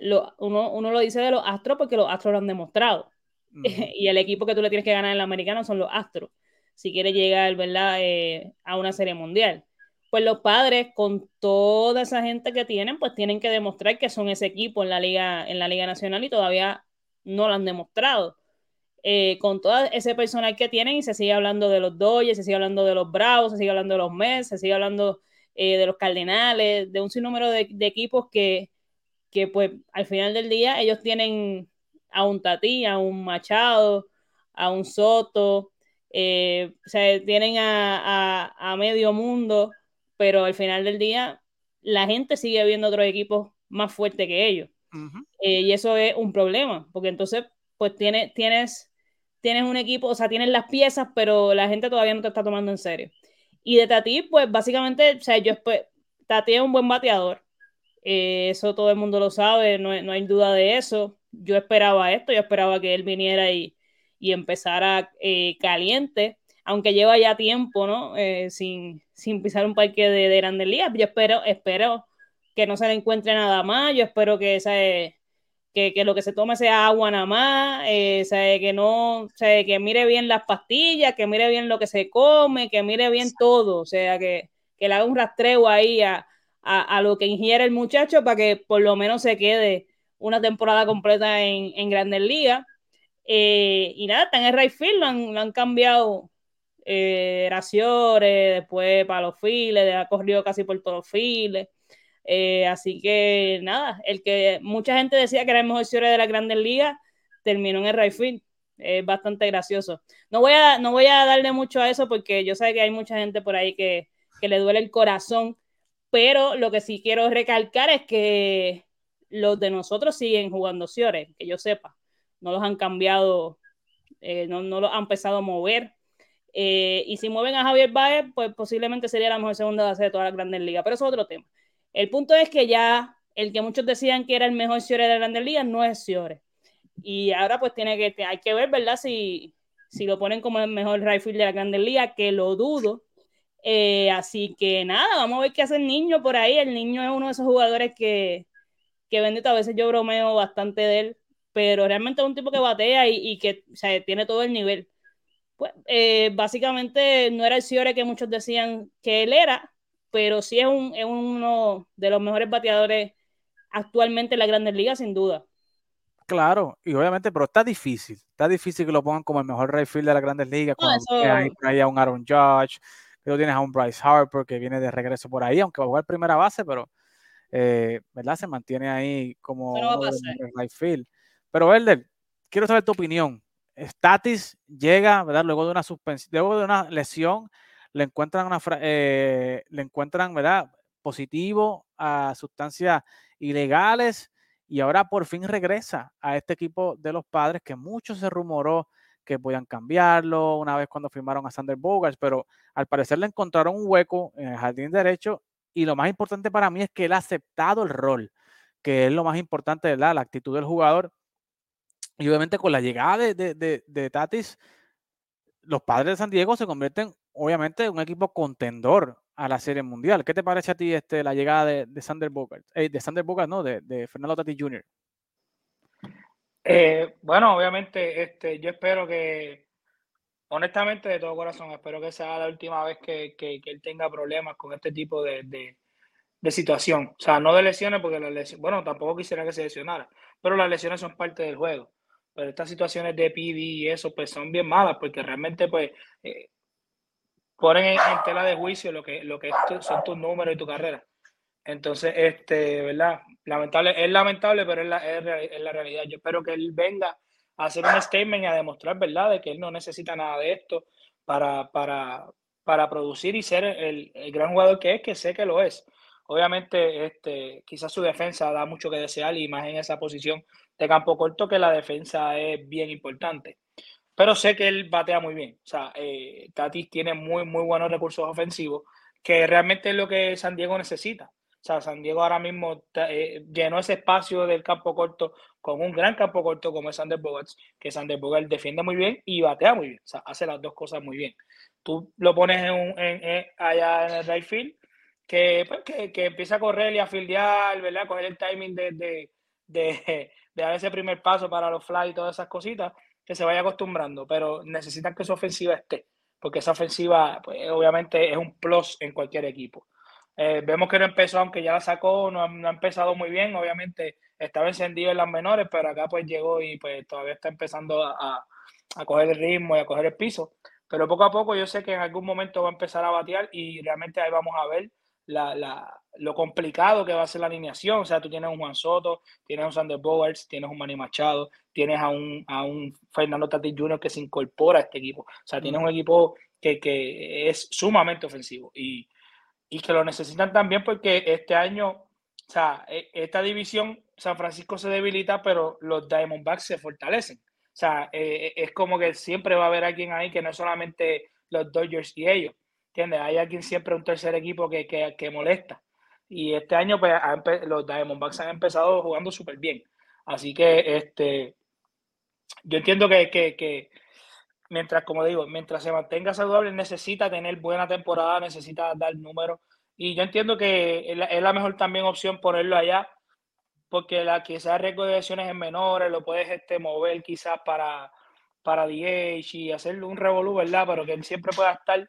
uno, uno, lo dice de los Astros porque los Astros lo han demostrado. y el equipo que tú le tienes que ganar en el americano son los Astros, si quiere llegar ¿verdad? Eh, a una serie mundial. Pues los padres, con toda esa gente que tienen, pues tienen que demostrar que son ese equipo en la Liga, en la Liga Nacional y todavía no lo han demostrado. Eh, con todo ese personal que tienen y se sigue hablando de los Dodgers, se sigue hablando de los Bravos, se sigue hablando de los Mets, se sigue hablando eh, de los Cardenales, de un sinnúmero de equipos que, que pues al final del día ellos tienen a un Tati, a un Machado, a un Soto, eh, o sea, tienen a, medio mundo, pero al final del día la gente sigue viendo otros equipos más fuertes que ellos. Eh, y eso es un problema, porque entonces, pues tienes, tienes, tienes un equipo, o sea, tienes las piezas, pero la gente todavía no te está tomando en serio. Y de Tati, pues básicamente, o sea, yo, pues, Tati es un buen bateador, eh, eso todo el mundo lo sabe, no, hay duda de eso. Yo esperaba esto, yo esperaba que él viniera y, empezara eh, caliente, aunque lleva ya tiempo, ¿no? Eh, sin, pisar un parque de, de grandes. Yo espero, espero que no se le encuentre nada más, yo espero que, que, que, lo que se tome sea agua nada más, que no, que mire bien las pastillas, que mire bien lo que se come, que mire bien todo, o sea, que, que le haga un rastreo ahí a, a, lo que ingiere el muchacho para que por lo menos se quede una temporada completa en, en Grandes Ligas. Eh, y nada, está en el right field, lo han, cambiado eh, después para los files, ha corrido casi por todos los files. Eh, así que nada, el que mucha gente decía que era el mejor cierre de la Grandes Ligas, terminó en el right field. Es bastante gracioso. No voy, a, no voy a darle mucho a eso porque yo sé que hay mucha gente por ahí que, que le duele el corazón, pero lo que sí quiero recalcar es que los de nosotros siguen jugando Ciores, que yo sepa. No los han cambiado, eh, no, no los han empezado a mover. Eh, y si mueven a Javier Baez, pues posiblemente sería la mejor segunda base de toda la Grandes Ligas, pero eso es otro tema. El punto es que ya el que muchos decían que era el mejor Ciore de la Grandes Ligas no es Ciore. Y ahora pues tiene que, hay que ver, ¿verdad? Si, si lo ponen como el mejor right de la Grandes Ligas, que lo dudo. Eh, así que nada, vamos a ver qué hace el niño por ahí. El niño es uno de esos jugadores que, que bendito, a veces yo bromeo bastante de él, pero realmente es un tipo que batea y, que tiene todo el nivel. Pues eh, básicamente no era el Ciore que muchos decían que él era, pero sí es, un, es uno de los mejores bateadores actualmente en la Grandes Ligas, sin duda. Claro, y obviamente, pero está difícil. Está difícil que lo pongan como el mejor right field de la Grandes Ligas. cuando hay, a un Aaron Judge, que tienes a un Bryce Harper que viene de regreso por ahí, aunque va a jugar primera base, pero eh, ¿verdad? Se mantiene ahí como right field. Pero, Verder, quiero saber tu opinión. Statis llega, ¿verdad? Luego de una suspensión, luego de una lesión, le encuentran una, eh, le encuentran, ¿verdad? Positivo a sustancias ilegales y ahora por fin regresa a este equipo de los padres que mucho se rumoró que podían cambiarlo una vez cuando firmaron a Sander Bogarts, pero al parecer le encontraron un hueco en el jardín derecho y lo más importante para mí es que él ha aceptado el rol, que es lo más importante, ¿verdad? La actitud del jugador. Y obviamente con la llegada de, de, de, Tatis, los padres de San Diego se convierten obviamente en un equipo contendor a la Serie Mundial. ¿Qué te parece a ti este, la llegada de, de Sander Bogart? Eh, de Sander Bogart, no, de, Fernando Tatis Jr. Eh, bueno, obviamente, este, yo espero que, honestamente, de todo corazón, espero que sea la última vez que, él tenga problemas con este tipo de, situación. O sea, no de lesiones, porque las lesiones, bueno, tampoco quisiera que se lesionara, pero las lesiones son parte del juego. Pero estas situaciones de PD y eso, pues son bien malas, porque realmente, pues, eh, ponen en, tela de juicio lo que, lo que son tus números y tu carrera. Entonces, este, ¿verdad? Lamentable, es lamentable, pero es la, es, la realidad. Yo espero que él venga a hacer un statement y a demostrar, ¿verdad?, de que él no necesita nada de esto para, para, para producir y ser el, el, gran jugador que es, que sé que lo es. Obviamente, este, quizás su defensa da mucho que desear y más en esa posición de campo corto que la defensa es bien importante pero sé que él batea muy bien. O sea, eh, Tatis tiene muy, muy buenos recursos ofensivos, que realmente es lo que San Diego necesita. O sea, San Diego ahora mismo eh, llenó ese espacio del campo corto con un gran campo corto como es Sander Bogarts, que Sander Bogarts defiende muy bien y batea muy bien. O sea, hace las dos cosas muy bien. Tú lo pones en, un, en, allá en el right field, que, pues, que, que, empieza a correr y a fildear, ¿verdad? Coger el timing de, de, de, de dar ese primer paso para los fly y todas esas cositas que se vaya acostumbrando, pero necesitan que su ofensiva esté, porque esa ofensiva, pues, obviamente, es un plus en cualquier equipo. Eh, vemos que no empezó, aunque ya la sacó, no, ha empezado muy bien, obviamente estaba encendido en las menores, pero acá pues llegó y pues todavía está empezando a, a coger el ritmo y a coger el piso. Pero poco a poco yo sé que en algún momento va a empezar a batear y realmente ahí vamos a ver la, la, lo complicado que va a ser la alineación. O sea, tú tienes un Juan Soto, tienes un Sander Bowards, tienes un Manny Machado, tienes a un, a un Fernando Tatis Jr. que se incorpora a este equipo. O sea, tienes un equipo que, que es sumamente ofensivo y, y, que lo necesitan también porque este año, o sea, e, esta división, San Francisco se debilita, pero los Diamondbacks se fortalecen. O sea, e, e, es como que siempre va a haber alguien ahí que no es solamente los Dodgers y ellos hay alguien siempre, un tercer equipo que, que, molesta. Y este año, pues, los Diamondbacks han empezado jugando súper bien. Así que, este, yo entiendo que, que, mientras, como digo, mientras se mantenga saludable, necesita tener buena temporada, necesita dar números. Y yo entiendo que es la, mejor también opción ponerlo allá, porque la quizás riesgo de lesiones es menores, lo puedes este, mover quizás para, para DH y hacerle un revolú, ¿verdad? Pero que él siempre pueda estar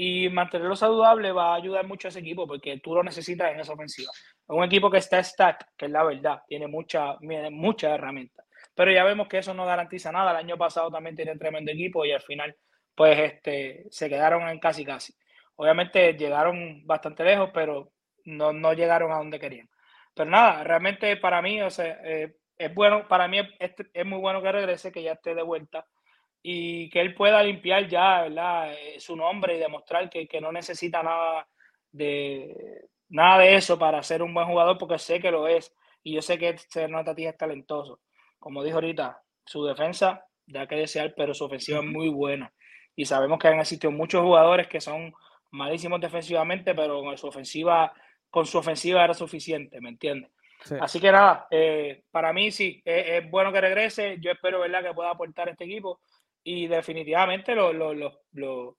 y mantenerlo saludable va a ayudar mucho a ese equipo porque tú lo necesitas en esa ofensiva. Un equipo que está stack, que es la verdad, tiene muchas mucha herramientas. Pero ya vemos que eso no garantiza nada. El año pasado también tiene tremendo equipo y al final, pues, este, se quedaron en casi casi. Obviamente llegaron bastante lejos, pero no, no llegaron a donde querían. Pero nada, realmente para mí, o sea, eh, es bueno, para mí es, es, muy bueno que regrese, que ya esté de vuelta y que él pueda limpiar ya ¿verdad? Eh, su nombre y demostrar que, que, no necesita nada de, nada de eso para ser un buen jugador, porque sé que lo es y yo sé que Sergio ti es talentoso. Como dijo ahorita, su defensa da que desear, pero su ofensiva es muy buena. Y sabemos que han existido muchos jugadores que son malísimos defensivamente, pero con su ofensiva, con su ofensiva era suficiente, ¿me entiendes? Así que nada, eh, para mí sí, es, bueno que regrese. Yo espero ¿verdad? que pueda aportar este equipo y definitivamente lo, lo, lo,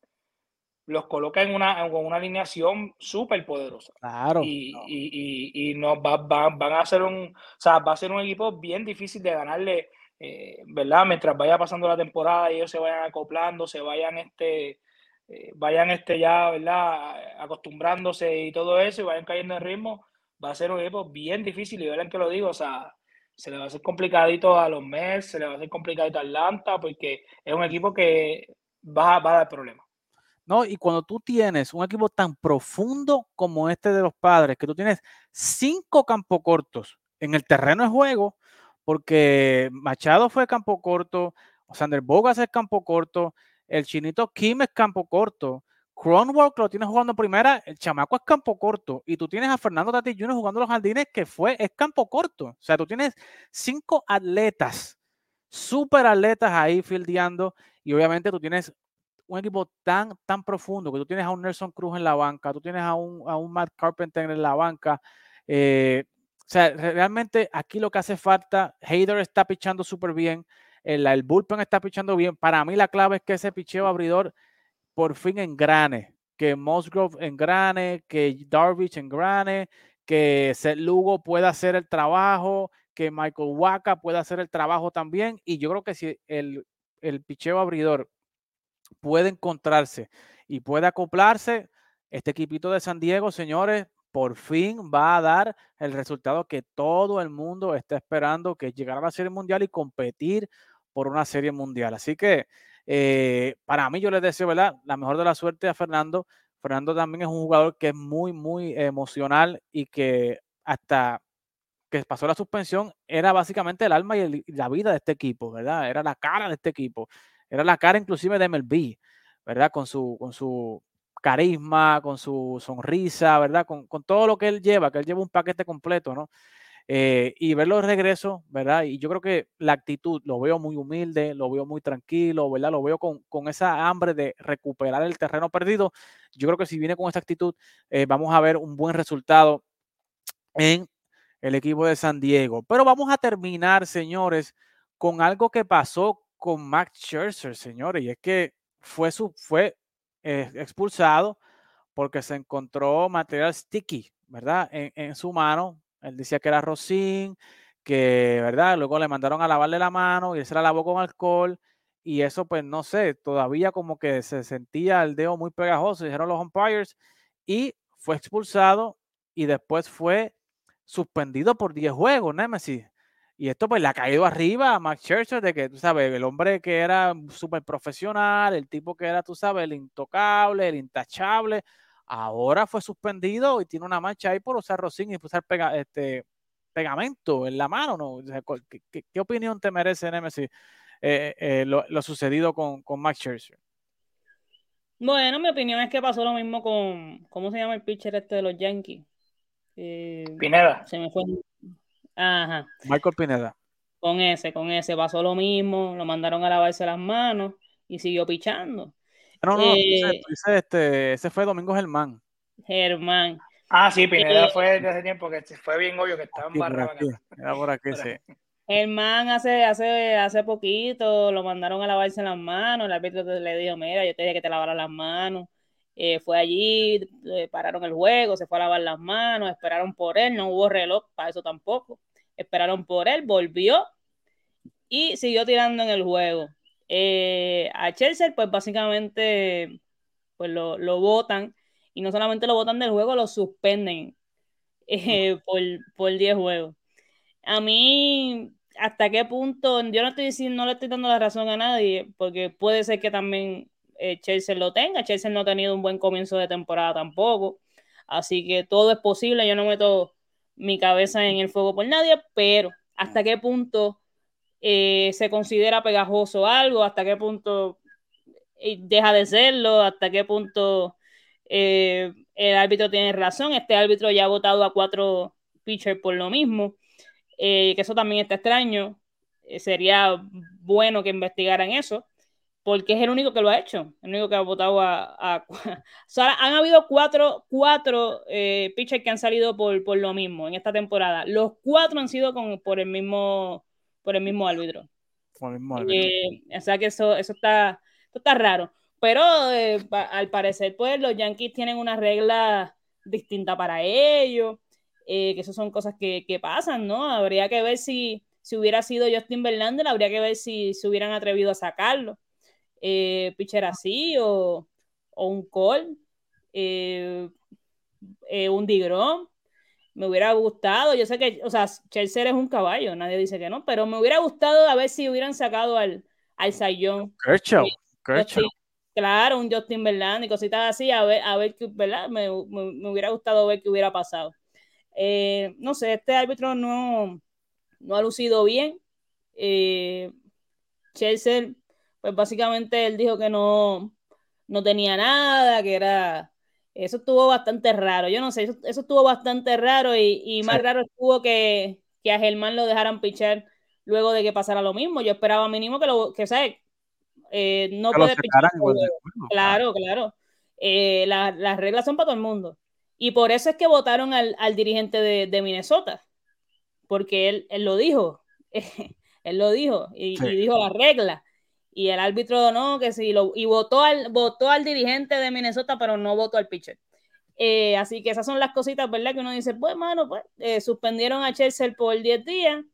los coloca en una, en una alineación súper poderosa. Claro. Y, y, y, nos va, van a hacer un, o sea, va a ser un equipo bien difícil de ganarle, eh, ¿verdad? Mientras vaya pasando la temporada y ellos se vayan acoplando, se vayan este, eh, vayan este ya, ¿verdad? Acostumbrándose y todo eso y vayan cayendo en ritmo, va a ser un equipo bien difícil y verán que lo digo, o sea, se le va a hacer complicadito a los Mets, se le va a hacer complicadito a Atlanta, porque es un equipo que va, va a dar problemas. ¿no? Y cuando tú tienes un equipo tan profundo como este de los padres, que tú tienes cinco campos cortos en el terreno de juego, porque Machado fue campo corto, Sander Bogas es campo corto, el chinito Kim es campo corto, Cronwalk lo tienes jugando primera, el chamaco es campo corto, y tú tienes a Fernando Tati Jr. jugando los jardines, que fue, es campo corto. O sea, tú tienes cinco atletas, super atletas ahí fildeando, y obviamente tú tienes un equipo tan, tan profundo que tú tienes a un Nelson Cruz en la banca, tú tienes a un, a un Matt Carpenter en la banca. Eh, o sea, realmente aquí lo que hace falta, Hader está pichando súper bien, el, el, bullpen está pichando bien. Para mí la clave es que ese picheo abridor por fin engrane, que Musgrove engrane, que Darvish engrane, que Seth Lugo pueda hacer el trabajo, que Michael Waka pueda hacer el trabajo también. Y yo creo que si el, el picheo abridor puede encontrarse y puede acoplarse, este equipito de San Diego, señores, por fin va a dar el resultado que todo el mundo está esperando, que es llegar a la Serie Mundial y competir por una Serie Mundial. Así que eh, para mí yo les deseo, ¿verdad? La mejor de la suerte a Fernando. Fernando también es un jugador que es muy, muy emocional y que hasta que pasó la suspensión era básicamente el alma y la vida de este equipo, ¿verdad? Era la cara de este equipo. Era la cara inclusive de MLB, ¿verdad? Con su, con su carisma, con su sonrisa, ¿verdad? Con, todo lo que él lleva, que él lleva un paquete completo, ¿no? Eh, y verlo de regreso, ¿verdad? Y yo creo que la actitud lo veo muy humilde, lo veo muy tranquilo, ¿verdad? Lo veo con, esa hambre de recuperar el terreno perdido. Yo creo que si viene con esa actitud, eh, vamos a ver un buen resultado en el equipo de San Diego. Pero vamos a terminar, señores, con algo que pasó con Max Scherzer, señores, y es que fue, su, fue eh, expulsado porque se encontró material sticky, ¿verdad? En, su mano. Él decía que era rocín, que, ¿verdad? Luego le mandaron a lavarle la mano y él se la lavó con alcohol. Y eso, pues, no sé, todavía como que se sentía el dedo muy pegajoso, dijeron los umpires, y fue expulsado y después fue suspendido por 10 juegos, Nemesis. Y esto pues le ha caído arriba a Max Scherzer de que, tú sabes, el hombre que era súper profesional, el tipo que era, tú sabes, el intocable, el intachable, ahora fue suspendido y tiene una mancha ahí por usar rocín y usar pega, este, pegamento en la mano, ¿no? ¿qué, opinión te merece, Nemesis, eh, eh, lo, sucedido con, con Max Scherzer? Bueno, mi opinión es que pasó lo mismo con, ¿cómo se llama el pitcher este de los Yankees? Eh, Pineda. Se me fue Ajá. Michael Pineda. Con ese, con ese pasó lo mismo, lo mandaron a lavarse las manos y siguió pichando. No, no, eh, ese, este, ese fue Domingo Germán. Germán. Ah, sí, Pineda eh, fue de hace tiempo que fue bien obvio que estaba en barra. Era por aquí, sí. Germán hace, hace, hace poquito lo mandaron a lavarse las manos, el árbitro le dijo, mira, yo te dije que te lavara las manos. Eh, fue allí, pararon el juego, se fue a lavar las manos, esperaron por él, no hubo reloj para eso tampoco esperaron por él, volvió y siguió tirando en el juego. Eh, a Chelsea, pues básicamente pues lo, lo votan y no solamente lo votan del juego, lo suspenden eh, por, por 10 juegos. A mí, hasta qué punto, yo no estoy diciendo, no le estoy dando la razón a nadie, porque puede ser que también eh, Chelsea lo tenga. Chelsea no ha tenido un buen comienzo de temporada tampoco. Así que todo es posible, yo no meto mi cabeza en el fuego por nadie, pero hasta qué punto eh, se considera pegajoso algo, hasta qué punto eh, deja de serlo, hasta qué punto eh, el árbitro tiene razón. Este árbitro ya ha votado a cuatro pitchers por lo mismo, que eso también está extraño. sería bueno que investigaran eso porque es el único que lo ha hecho, el único que ha votado a... han habido cuatro, cuatro pitchers que han salido por, por, lo mismo en esta temporada. Los cuatro han sido con, por el mismo por el mismo árbitro. Por el mismo árbitro. Eh, o sea que eso, eso está, está raro. Pero eh, al parecer, pues los Yankees tienen una regla distinta para ellos, que eso son cosas que, que, pasan, ¿no? Habría que ver si, si hubiera sido Justin Verlander, habría que ver si se hubieran atrevido a sacarlo eh, pitcher así o, un call, eh, eh, un digrom. Me hubiera gustado, yo sé que, o sea, Chelsea es un caballo, nadie dice que no, pero me hubiera gustado a ver si hubieran sacado al, al Sayón. Claro, un Justin Verlander y cositas así, a ver, a ver, ¿verdad? Me, me, hubiera gustado ver qué hubiera pasado. Eh, no sé, este árbitro no, no ha lucido bien. Chelsea pues básicamente él dijo que no, no tenía nada, que era... Eso estuvo bastante raro, yo no sé, eso, estuvo bastante raro y, más raro estuvo que, que, a Germán lo dejaran pichar luego de que pasara lo mismo. Yo esperaba mínimo que lo, que ¿sabes? Eh, no puede pichar. Claro, claro. Eh, las reglas son para todo el mundo. Y por eso es que votaron al, al dirigente de, de, Minnesota, porque él, él lo dijo, él lo dijo y, y dijo la regla y el árbitro no, que sí, lo, y votó al, votó al dirigente de Minnesota, pero no votó al pitcher. Eh, así que esas son las cositas, ¿verdad? Que uno dice, pues, mano, pues, eh, suspendieron a Chelsea por 10 días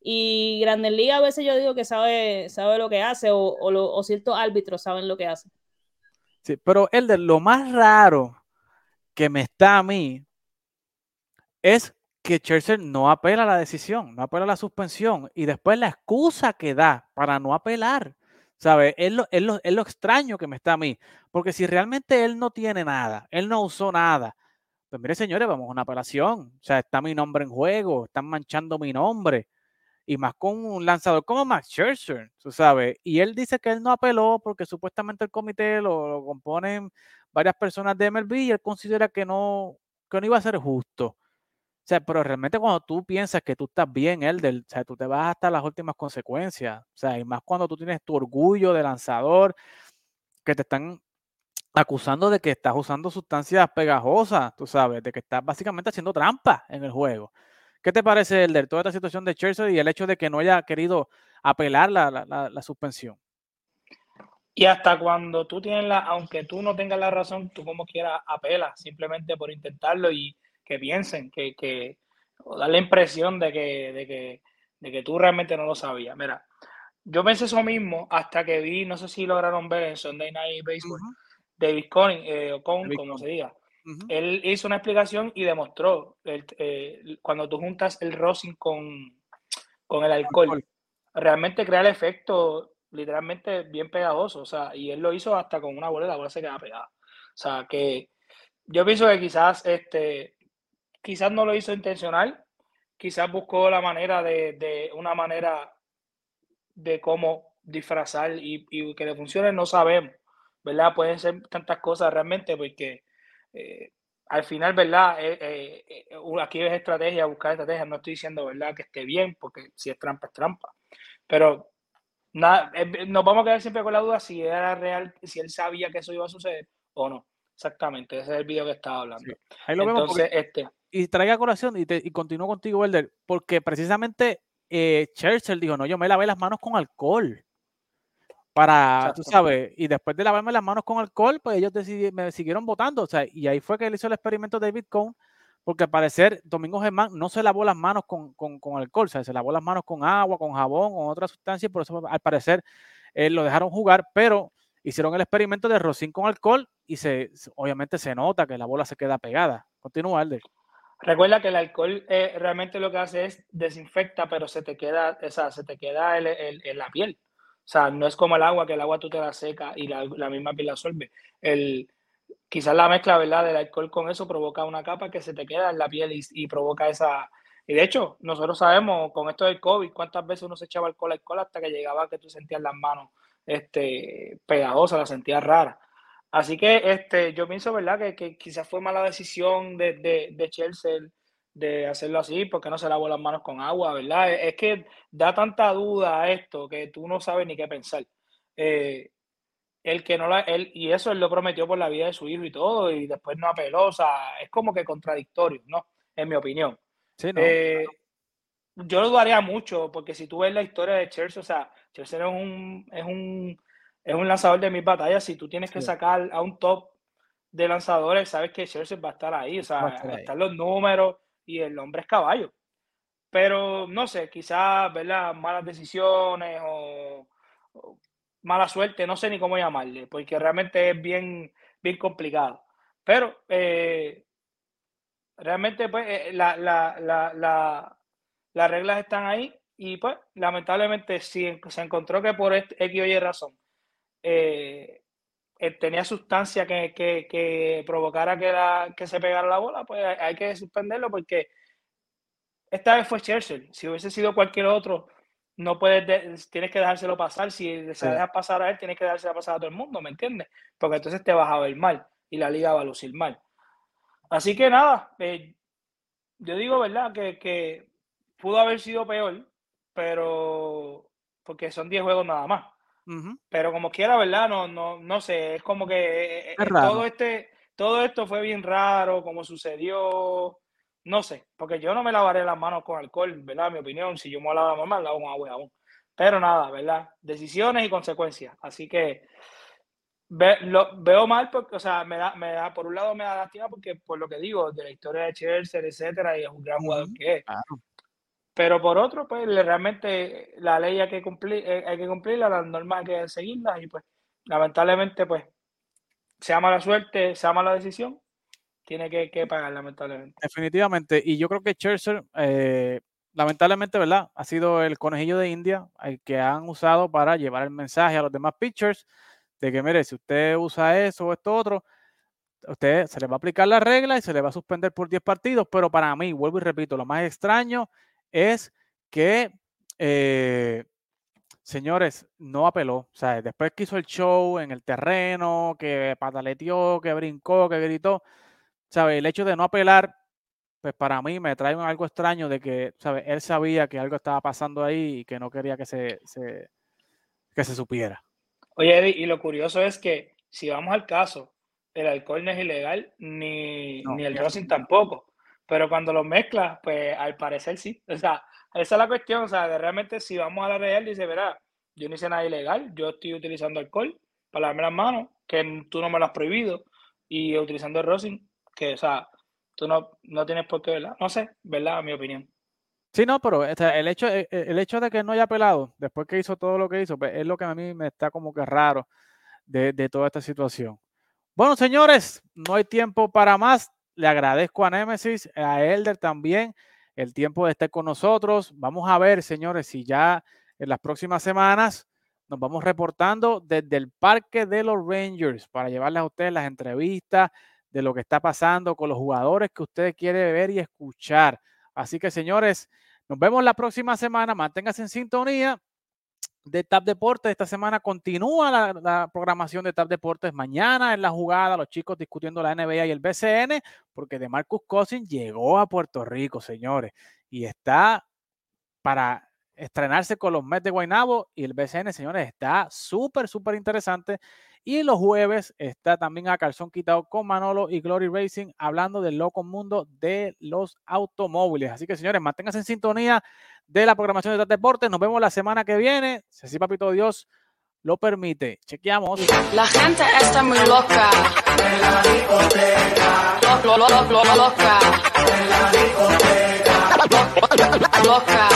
y Grandes Ligas a veces yo digo que sabe, sabe lo que hace o, ciertos árbitros saben lo que hacen. Sí, pero el de lo más raro que me está a mí es que Chelsea no apela la decisión, no apela la suspensión y después la excusa que da para no apelar. ¿Sabes? Es lo, es, lo, es lo extraño que me está a mí. Porque si realmente él no tiene nada, él no usó nada, pues mire, señores, vamos a una apelación. O sea, está mi nombre en juego, están manchando mi nombre. Y más con un lanzador como Max Scherzer, tú sabes. Y él dice que él no apeló porque supuestamente el comité lo, componen varias personas de MLB y él considera que no, que no iba a ser justo. O sea, pero realmente cuando tú piensas que tú estás bien, Elder, o sea, tú te vas hasta las últimas consecuencias. O sea, y más cuando tú tienes tu orgullo de lanzador, que te están acusando de que estás usando sustancias pegajosas, tú sabes, de que estás básicamente haciendo trampa en el juego. ¿Qué te parece, Elder, toda esta situación de Chelsea y el hecho de que no haya querido apelar la, la, la, suspensión? Y hasta cuando tú tienes la, aunque tú no tengas la razón, tú como quieras apelas, simplemente por intentarlo y que piensen, que, que o dar la impresión de que, de que, de que tú realmente no lo sabías. Mira, yo pensé eso mismo hasta que vi, no sé si lograron ver en Sunday Night Baseball, David Conning, eh, o Con, como se diga. Él hizo una explicación y demostró el, eh, cuando tú juntas el rosin con, con el alcohol, realmente crea el efecto literalmente bien pegajoso. O sea, y él lo hizo hasta con una bola y la bola se queda pegada. O sea, que yo pienso que quizás este, quizás no lo hizo intencional, quizás buscó la manera de, una manera de cómo disfrazar y, que le funcione, no sabemos, ¿verdad? Pueden ser tantas cosas realmente porque eh, al final, ¿verdad? Eh, eh, aquí es estrategia, buscar estrategia, no estoy diciendo, ¿verdad? Que esté bien, porque si es trampa, es trampa. Pero nada, nos vamos a quedar siempre con la duda si era real, si él sabía que eso iba a suceder o no. Exactamente, ese es el video que estaba hablando. Ahí lo Entonces, este, y traiga colación y, te, y continúo contigo, Elder, porque precisamente eh, Churchill dijo, no, yo me lavé las manos con alcohol. Para, tú sabes, y después de lavarme las manos con alcohol, pues ellos me siguieron votando. O sea, y ahí fue que él hizo el experimento de David Cohn, porque al parecer Domingo Germán no se lavó las manos con, con, con, alcohol, o sea, se lavó las manos con agua, con jabón, con otra sustancia, y por eso al parecer eh, lo dejaron jugar, pero hicieron el experimento de rocín con alcohol y se, obviamente se nota que la bola se queda pegada. Continúa, Elder. Recuerda que el alcohol eh, realmente lo que hace es desinfecta, pero se te queda, o sea, se te queda en la piel. O sea, no es como el agua, que el agua tú te la seca y la, misma piel la absorbe. El, quizás la mezcla, ¿verdad? Del alcohol con eso provoca una capa que se te queda en la piel y, provoca esa... Y de hecho, nosotros sabemos con esto del COVID cuántas veces uno se echaba alcohol, alcohol hasta que llegaba que tú sentías las manos este, pegajosas, las sentías raras. Así que este, yo pienso, ¿verdad? Que, que quizás fue mala decisión de, de, de Chelsea de hacerlo así, porque no se lavó las manos con agua, ¿verdad? Es que da tanta duda a esto que tú no sabes ni qué pensar. Eh, el que no la, él, y eso él lo prometió por la vida de su hijo y todo, y después no apeló, o sea, es como que contradictorio, ¿no? En mi opinión. Sí, no, eh, Yo lo dudaría mucho, porque si tú ves la historia de Chelsea, o sea, Chelsea es un, es un, es un lanzador de mis batallas, si tú tienes que sacar a un top de lanzadores, sabes que Chelsea va a estar ahí, o sea, están los números, y el hombre es caballo. Pero no sé, quizás, ¿verdad? Malas decisiones o, mala suerte, no sé ni cómo llamarle, porque realmente es bien, bien complicado. Pero eh, realmente, pues, eh, la, las reglas están ahí y, pues, lamentablemente, si se encontró que por X o Y razón eh, tenía sustancia que, que, provocara que, la, que se pegara la bola, pues hay que suspenderlo porque esta vez fue Churchill. Si hubiese sido cualquier otro, no puedes, tienes que dejárselo pasar. Si se deja pasar a él, tienes que dejárselo pasar a todo el mundo, ¿me entiendes? Porque entonces te vas a ver mal y la liga va a lucir mal. Así que nada, eh, yo digo, ¿verdad? Que, que pudo haber sido peor, pero porque son 10 juegos nada más. Pero como quiera, ¿verdad? No, no, no sé, es como que eh, eh, todo, este, todo esto fue bien raro, como sucedió, no sé, porque yo no me lavaré las manos con alcohol, ¿verdad? Mi opinión, si yo me lavo la mano, la con agua aún. Pero nada, ¿verdad? Decisiones y consecuencias. Así que lo, veo mal porque, o sea, me da, me da, por un lado me da lástima porque, por lo que digo, de la historia de Chelsea, etcétera, y es un gran jugador que es. Pero por otro, pues realmente la ley hay que cumplir, eh, hay que cumplirla, las normas hay que seguirlas y pues lamentablemente pues sea mala suerte, sea mala decisión, tiene que, pagar lamentablemente. Definitivamente, y yo creo que Churchill, eh, lamentablemente, ¿verdad? Ha sido el conejillo de India el que han usado para llevar el mensaje a los demás pitchers de que, mire, si usted usa eso o esto otro, usted se le va a aplicar la regla y se le va a suspender por 10 partidos, pero para mí, vuelvo y repito, lo más extraño es que, eh, señores, no apeló. O sea, después que hizo el show en el terreno, que pataleteó, que brincó, que gritó, ¿sabe? El hecho de no apelar, pues para mí me trae algo extraño de que. Él sabía que algo estaba pasando ahí y que no quería que se, que se supiera. Oye, Eddie, y lo curioso es que si vamos al caso, el alcohol no es ilegal, ni, ni el rosin tampoco. Pero cuando lo mezclas, pues al parecer sí. O sea, esa es la cuestión. O sea, de realmente si vamos a la real, dice, verá, yo no hice nada ilegal, yo estoy utilizando alcohol para lavarme las manos, que tú no me lo has prohibido, y utilizando el rosin, que, o sea, tú no, no tienes por qué, ¿verdad? No sé, ¿verdad? A mi opinión. Sí, no, pero el, hecho, e, e, el hecho de que no haya pelado, después que hizo todo lo que hizo, pues es lo que a mí me está como que raro de, de toda esta situación. Bueno, señores, no hay tiempo para más. Le agradezco a Nemesis, a Elder también, el tiempo de estar con nosotros. Vamos a ver, señores, si ya en las próximas semanas nos vamos reportando desde el Parque de los Rangers para llevarles a ustedes las entrevistas de lo que está pasando con los jugadores que ustedes quieren ver y escuchar. Así que, señores, nos vemos la próxima semana. Manténganse en sintonía de TAP Deportes. Esta semana continúa la, programación de TAP Deportes. Mañana en la jugada, los chicos discutiendo la NBA y el BCN, porque de Marcus Cousins llegó a Puerto Rico, señores, y está para estrenarse con los Mets de Guaynabo y el BCN, señores, está súper, súper interesante. Y los jueves está también a calzón quitado con Manolo y Glory Racing hablando del loco mundo de los automóviles. Así que, señores, manténganse en sintonía de la programación de Deportes. Nos vemos la semana que viene. Si así, papito Dios lo permite. Chequeamos. La gente está muy loca. loca. loca.